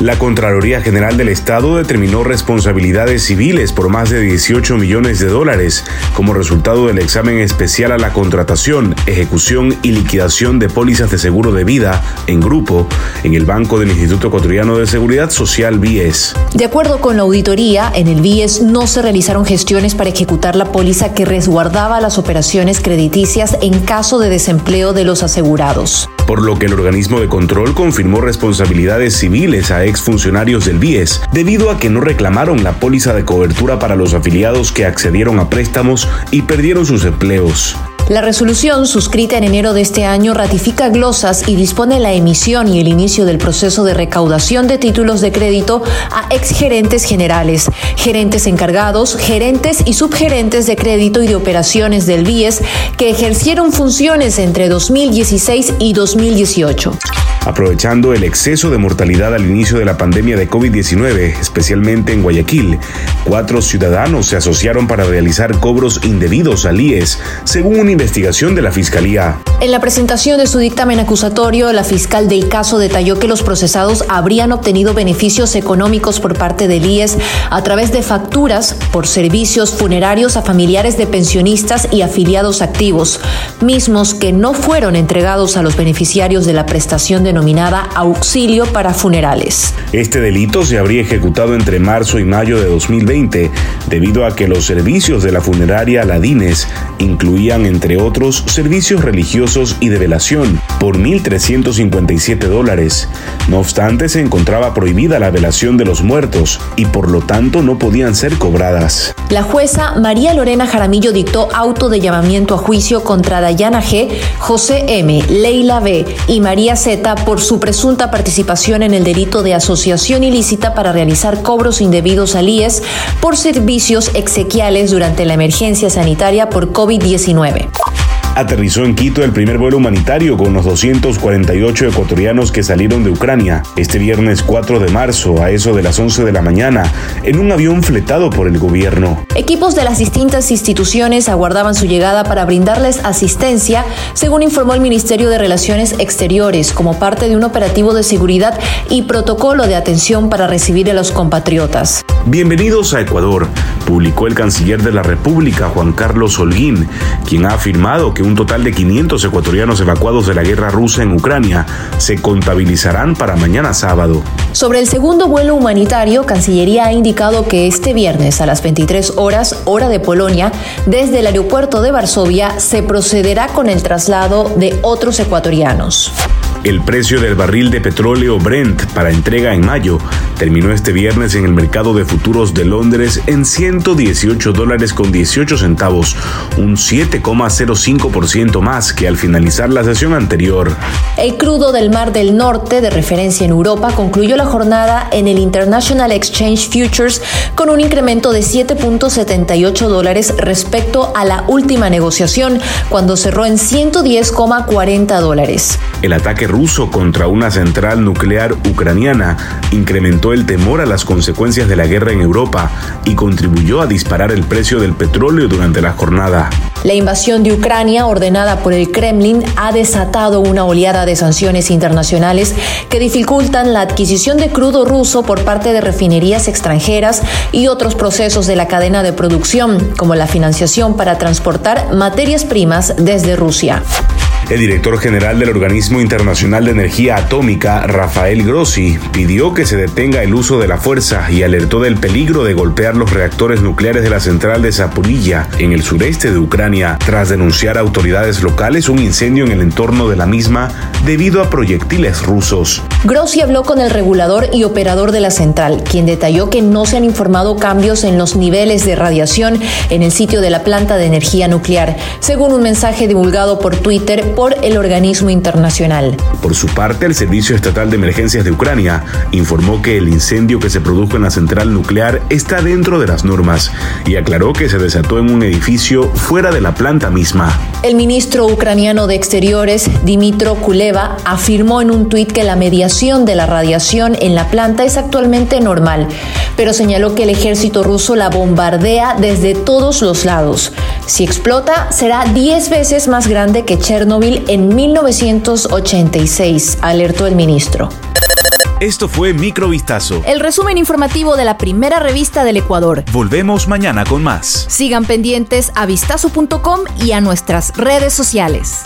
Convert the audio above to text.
La Contraloría General del Estado determinó responsabilidades civiles por más de 18 millones de dólares como resultado del examen especial a la contratación, ejecución y liquidación de pólizas de seguro de vida en grupo en el Banco del Instituto Ecuatoriano de Seguridad Social BIES. De acuerdo con la auditoría, en el BIES no se realizaron gestiones para ejecutar la póliza que resguardaba las operaciones crediticias en caso de desempleo de los asegurados. Por lo que el organismo de control confirmó responsabilidades civiles a exfuncionarios del BIES debido a que no reclamaron la póliza de cobertura para los afiliados que accedieron a préstamos y perdieron sus empleos. La resolución, suscrita en enero de este año, ratifica glosas y dispone la emisión y el inicio del proceso de recaudación de títulos de crédito a exgerentes generales, gerentes encargados, gerentes y subgerentes de crédito y de operaciones del BIES que ejercieron funciones entre 2016 y 2018 aprovechando el exceso de mortalidad al inicio de la pandemia de COVID-19, especialmente en Guayaquil. Cuatro ciudadanos se asociaron para realizar cobros indebidos al IES, según una investigación de la Fiscalía. En la presentación de su dictamen acusatorio, la fiscal del caso detalló que los procesados habrían obtenido beneficios económicos por parte del IES a través de facturas por servicios funerarios a familiares de pensionistas y afiliados activos, mismos que no fueron entregados a los beneficiarios de la prestación de denominada auxilio para funerales. Este delito se habría ejecutado entre marzo y mayo de 2020 debido a que los servicios de la funeraria Ladines incluían, entre otros, servicios religiosos y de velación por 1.357 dólares. No obstante, se encontraba prohibida la velación de los muertos y por lo tanto no podían ser cobradas. La jueza María Lorena Jaramillo dictó auto de llamamiento a juicio contra Dayana G, José M, Leila B y María Z por su presunta participación en el delito de asociación ilícita para realizar cobros indebidos al IES por servicios exequiales durante la emergencia sanitaria por COVID-19 aterrizó en Quito el primer vuelo humanitario con los 248 ecuatorianos que salieron de Ucrania este viernes 4 de marzo a eso de las 11 de la mañana en un avión fletado por el gobierno. Equipos de las distintas instituciones aguardaban su llegada para brindarles asistencia, según informó el Ministerio de Relaciones Exteriores, como parte de un operativo de seguridad y protocolo de atención para recibir a los compatriotas. Bienvenidos a Ecuador, publicó el canciller de la República, Juan Carlos Holguín, quien ha afirmado que un total de 500 ecuatorianos evacuados de la guerra rusa en Ucrania se contabilizarán para mañana sábado. Sobre el segundo vuelo humanitario, Cancillería ha indicado que este viernes a las 23 horas, hora de Polonia, desde el aeropuerto de Varsovia, se procederá con el traslado de otros ecuatorianos. El precio del barril de petróleo Brent para entrega en mayo terminó este viernes en el mercado de futuros de Londres en 118 dólares con 18 centavos, un 7,05% más que al finalizar la sesión anterior. El crudo del Mar del Norte, de referencia en Europa, concluyó la jornada en el International Exchange Futures con un incremento de 7.78 dólares respecto a la última negociación, cuando cerró en 110,40 dólares. El ataque ruso contra una central nuclear ucraniana incrementó el temor a las consecuencias de la guerra en Europa y contribuyó a disparar el precio del petróleo durante la jornada. La invasión de Ucrania, ordenada por el Kremlin, ha desatado una oleada de sanciones internacionales que dificultan la adquisición de crudo ruso por parte de refinerías extranjeras y otros procesos de la cadena de producción, como la financiación para transportar materias primas desde Rusia. El director general del Organismo Internacional de Energía Atómica, Rafael Grossi, pidió que se detenga el uso de la fuerza y alertó del peligro de golpear los reactores nucleares de la central de Zaporilla, en el sureste de Ucrania, tras denunciar a autoridades locales un incendio en el entorno de la misma debido a proyectiles rusos. Grossi habló con el regulador y operador de la central, quien detalló que no se han informado cambios en los niveles de radiación en el sitio de la planta de energía nuclear. Según un mensaje divulgado por Twitter, por el organismo internacional. Por su parte, el Servicio Estatal de Emergencias de Ucrania informó que el incendio que se produjo en la central nuclear está dentro de las normas y aclaró que se desató en un edificio fuera de la planta misma. El ministro ucraniano de Exteriores, Dimitro Kuleva, afirmó en un tuit que la mediación de la radiación en la planta es actualmente normal, pero señaló que el ejército ruso la bombardea desde todos los lados. Si explota, será 10 veces más grande que Chernobyl en 1986, alertó el ministro. Esto fue Microvistazo. El resumen informativo de la primera revista del Ecuador. Volvemos mañana con más. Sigan pendientes a vistazo.com y a nuestras redes sociales.